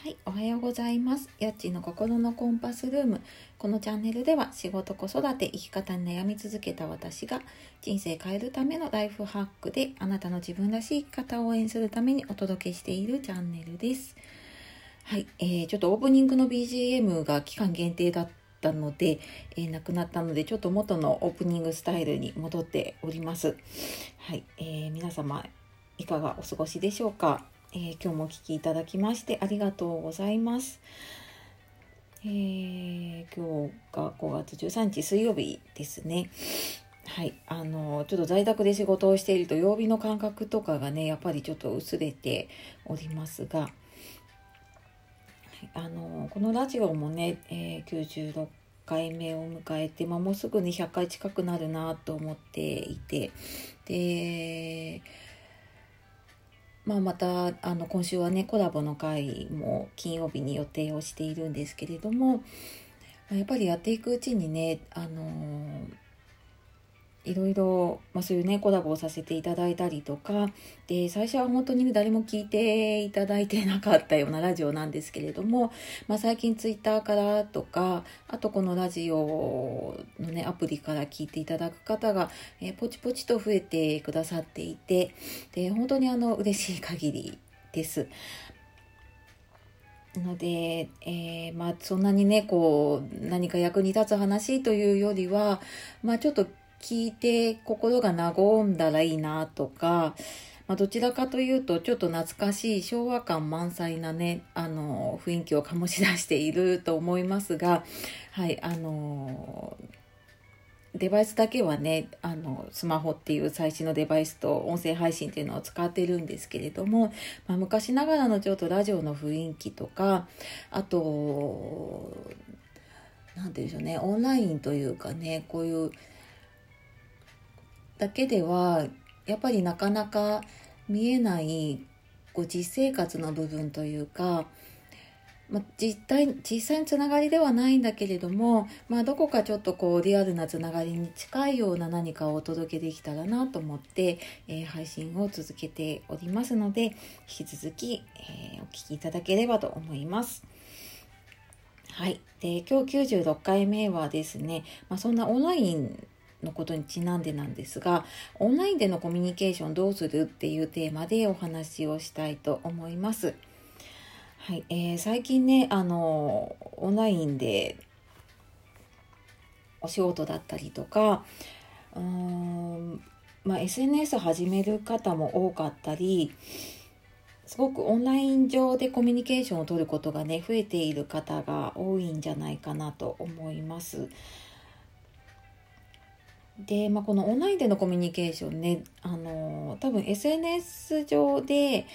はい、おはようございます。やっちの心のコンパスルーム。このチャンネルでは仕事、子育て、生き方に悩み続けた私が人生変えるためのライフハックであなたの自分らしい生き方を応援するためにお届けしているチャンネルです。はい、えー、ちょっとオープニングの BGM が期間限定だったので、えー、なくなったので、ちょっと元のオープニングスタイルに戻っております。はい、えー、皆様いかがお過ごしでしょうか？えー、今日もお聴きいただきましてありがとうございます。えー、今日が5月13日水曜日ですね。はい、あのちょっと在宅で仕事をしていると曜日の感覚とかがねやっぱりちょっと薄れておりますが、はい、あのこのラジオもね、えー、96回目を迎えて、まあ、もうすぐに100回近くなるなと思っていてでまあ、またあの今週はねコラボの回も金曜日に予定をしているんですけれどもやっぱりやっていくうちにねあのいろいろ、まあ、そういうねコラボをさせていただいたりとか。で最初は本当に誰も聞いていただいてなかったようなラジオなんですけれども、まあ、最近ツイッターからとかあとこのラジオのねアプリから聞いていただく方が、えー、ポチポチと増えてくださっていて。で本当にあの嬉しい限りです。ので、えー、まあそんなにねこう何か役に立つ話というよりはまあちょっと聞いて心が和んだらいいなとか、まあ、どちらかというとちょっと懐かしい昭和感満載なねあの雰囲気を醸し出していると思いますがはいあのデバイスだけはねあのスマホっていう最新のデバイスと音声配信っていうのを使ってるんですけれども、まあ、昔ながらのちょっとラジオの雰囲気とかあと何て言うんでしょうねオンラインというかねこういうだけではやっぱりなかなか見えないこう実生活の部分というか、まあ、実態実際のつながりではないんだけれども、まあ、どこかちょっとこうリアルなつながりに近いような何かをお届けできたらなと思って、えー、配信を続けておりますので引き続き、えー、お聞きいただければと思います。はい。で、今日96回目はですね、まあ、そんなオンラインのことにちなんでなんですがオンラインでのコミュニケーションどうするっていうテーマでお話をしたいと思います。はいえー、最近ねあのオンラインでお仕事だったりとかうーん、まあ、SNS 始める方も多かったりすごくオンライン上でコミュニケーションを取ることがね増えている方が多いんじゃないかなと思います。で、まあ、このオンラインでのコミュニケーションね、あの多分 SNS 上で、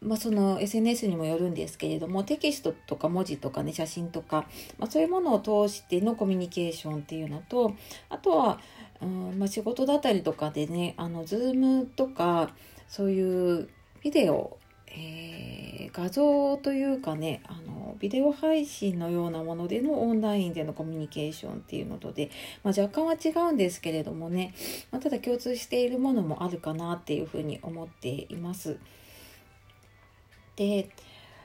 まあ、その SNS にもよるんですけれどもテキストとか文字とかね写真とか、まあ、そういうものを通してのコミュニケーションっていうのとあとは、うんまあ、仕事だったりとかでねあの Zoom とかそういうビデオえー、画像というかねあのビデオ配信のようなものでのオンラインでのコミュニケーションっていうのとで、まあ、若干は違うんですけれどもね、まあ、ただ共通しているものもあるかなっていうふうに思っています。で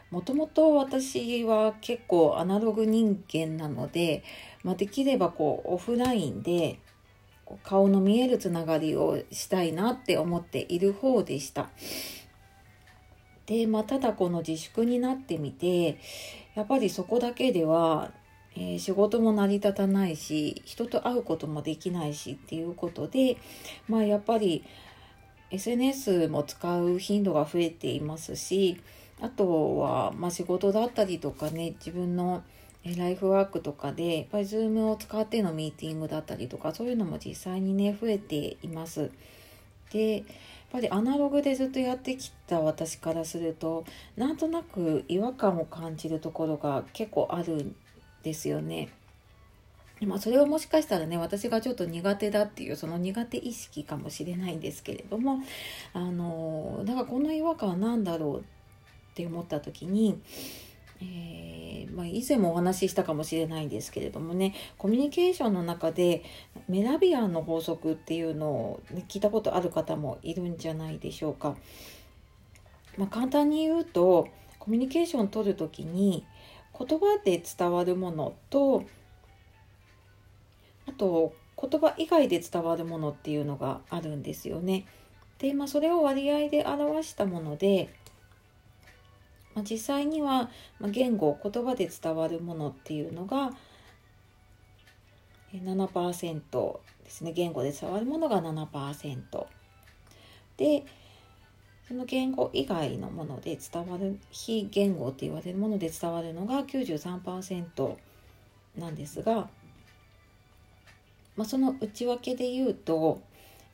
もともと私は結構アナログ人間なので、まあ、できればこうオフラインで顔の見えるつながりをしたいなって思っている方でした。で、まあ、ただこの自粛になってみてやっぱりそこだけでは、えー、仕事も成り立たないし人と会うこともできないしっていうことで、まあ、やっぱり SNS も使う頻度が増えていますしあとは、まあ、仕事だったりとかね自分のライフワークとかでやっぱり Zoom を使ってのミーティングだったりとかそういうのも実際にね増えています。でっぱりアナログでずっとやってきた私からするとなんとなく違和感を感じるところが結構あるんですよね。まあ、それはもしかしたらね私がちょっと苦手だっていうその苦手意識かもしれないんですけれどもあのだからこの違和感は何だろうって思った時に、えー、まあ、以前もお話ししたかもしれないんですけれどもねコミュニケーションの中でメラビアンの法則っていうのを、ね、聞いたことある方もいるんじゃないでしょうか。まあ、簡単に言うとコミュニケーションを取る時に言葉で伝わるものとあと言葉以外で伝わるものっていうのがあるんですよね。で、まあ、それを割合で表したもので、まあ、実際には言語言葉で伝わるものっていうのが7%ですね。言語で伝わるものが7%でその言語以外のもので伝わる非言語って言われるもので伝わるのが93%なんですが、まあ、その内訳で言うと、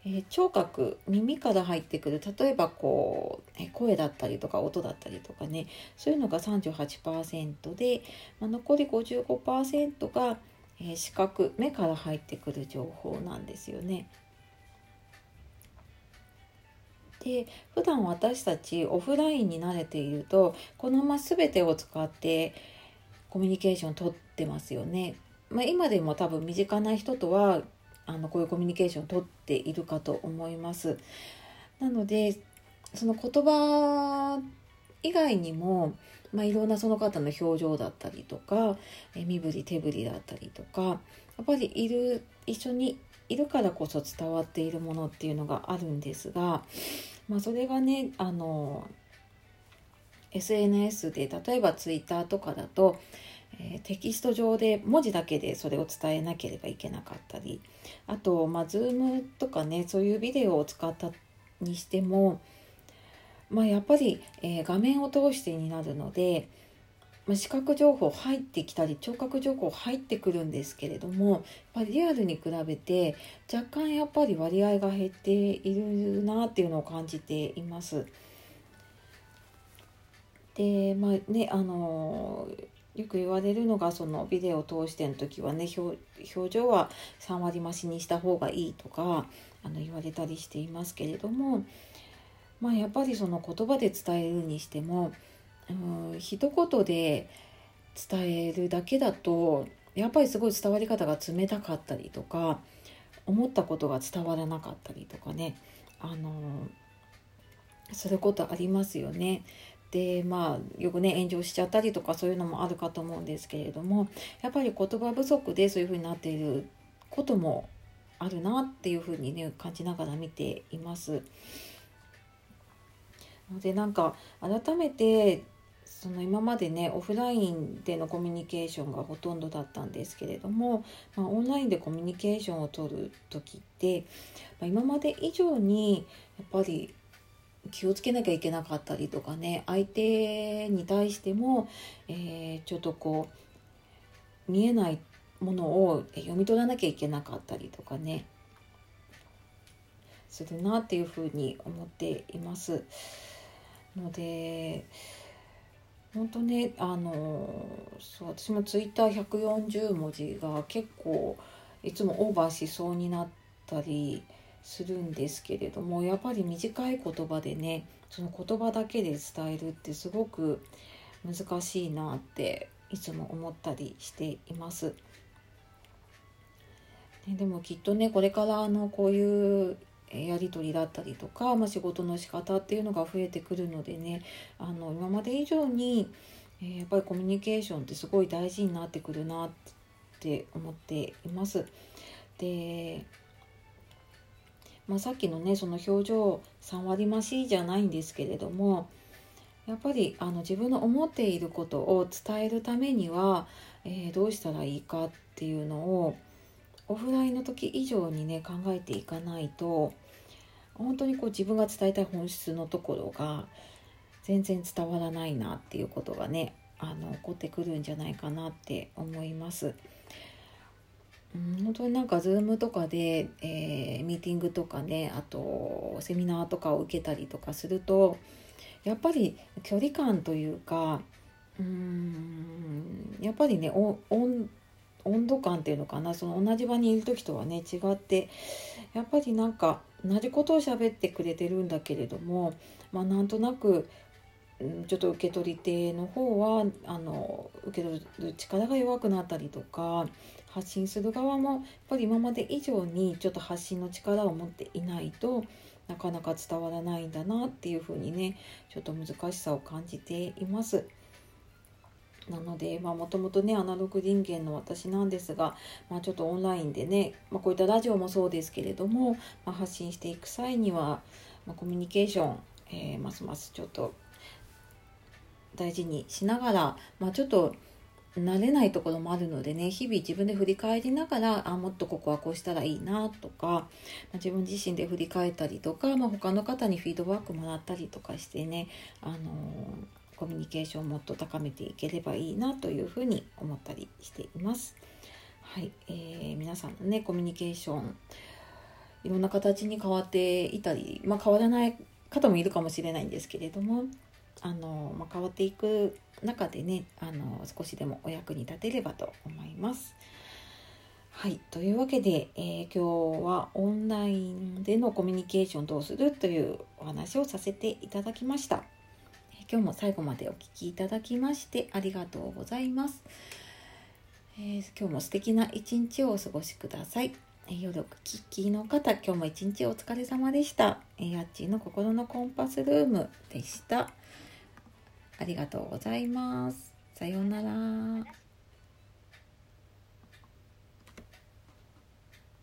えー、聴覚耳から入ってくる例えばこう、え声だったりとか音だったりとかねそういうのが38%で、まあ、残り55%が、えー、視覚目から入ってくる情報なんですよね。で普段私たちオフラインに慣れているとこのまま全てを使ってコミュニケーションをとってますよね。まあ、今でも多分身近な人とはあのこういうコミュニケーションをとっているかと思います。なのでその言葉以外にも、まあ、いろんなその方の表情だったりとかえ身振り手振りだったりとかやっぱりいる一緒にいるからこそ伝わっているものっていうのがあるんですがまあ、それがねあの SNS で例えば Twitter とかだと、えー、テキスト上で文字だけでそれを伝えなければいけなかったりあと、まあ、Zoom とかねそういうビデオを使ったにしても、まあ、やっぱり、えー、画面を通してになるのでまあ、視覚情報入ってきたり聴覚情報入ってくるんですけれどもやっぱりリアルに比べて若干やっぱり割合が減っているなっていうのを感じています。でまあねあのよく言われるのがそのビデオを通しての時はね表情は3割増しにした方がいいとかあの言われたりしていますけれどもまあやっぱりその言葉で伝えるにしてもうん一言で伝えるだけだとやっぱりすごい伝わり方が冷たかったりとか思ったことが伝わらなかったりとかねあのすることありますよね。でまあよくね炎上しちゃったりとかそういうのもあるかと思うんですけれどもやっぱり言葉不足でそういうふうになっていることもあるなっていうふうにね感じながら見ています。でなんか改めてその今までねオフラインでのコミュニケーションがほとんどだったんですけれども、まあ、オンラインでコミュニケーションをとる時って、まあ、今まで以上にやっぱり気をつけなきゃいけなかったりとかね。相手に対しても、えー、ちょっとこう見えないものを読み取らなきゃいけなかったりとかね。するなっていうふうに思っています。ので本当ねあのそう私もツイッター140文字が結構いつもオーバーしそうになったりするんですけれどもやっぱり短い言葉でねその言葉だけで伝えるってすごく難しいなっていつも思ったりしています。でもきっとねこれからあのこういうやり取りだったりとか、まあ、仕事の仕方っていうのが増えてくるのでねあの今まで以上に、えー、やっぱりコミュニケーションってすごい大事になってくるなって思っています。でまあ、さっきのねその表情3割増しじゃないんですけれどもやっぱりあの自分の思っていることを伝えるためには、えー、どうしたらいいかっていうのをオフラインの時以上にね考えていかないと本当にこう自分が伝えたい本質のところが全然伝わらないなっていうことがねあの起こってくるんじゃないかなって思います。うん、本当になんか Zoom とかで、えー、ミーティングとかねあとセミナーとかを受けたりとかするとやっぱり距離感というかうんやっぱりね温度感っていうのかなその同じ場にいる時とはね違ってやっぱりなんか同じことを喋ってくれてるんだけれども、まあ、なんとなくちょっと受け取り手の方はあの受け取る力が弱くなったりとか発信する側もやっぱり今まで以上にちょっと発信の力を持っていないとなかなか伝わらないんだなっていうふうにねちょっと難しさを感じています。なのでもともとねアナログ人間の私なんですが、まあ、ちょっとオンラインでね、まあ、こういったラジオもそうですけれども、まあ、発信していく際には、まコミュニケーション、えー、ますますちょっと大事にしながら、まあ、ちょっと慣れないところもあるのでね日々自分で振り返りながらあもっとここはこうしたらいいなとか、まあ、自分自身で振り返ったりとか、まあ、他の方にフィードバックもらったりとかしてね、あのー、コミュニケーションをもっと高めていければいいなというふうに思ったりしています。はい、えー、皆さんのねコミュニケーションいろんな形に変わっていたり、まあ、変わらない方もいるかもしれないんですけれどもあの、まあ、変わっていく中でねあの少しでもお役に立てればと思います。はい。というわけで、えー、今日はオンラインでのコミュニケーションどうするというお話をさせていただきましたえ。今日も最後までお聴きいただきましてありがとうございます。えー、今日も素敵な一日をお過ごしください。えー、夜お聞きの方、今日も一日お疲れ様でした。えー、やっちの心のコンパスルームでした。ありがとうございます。さようなら。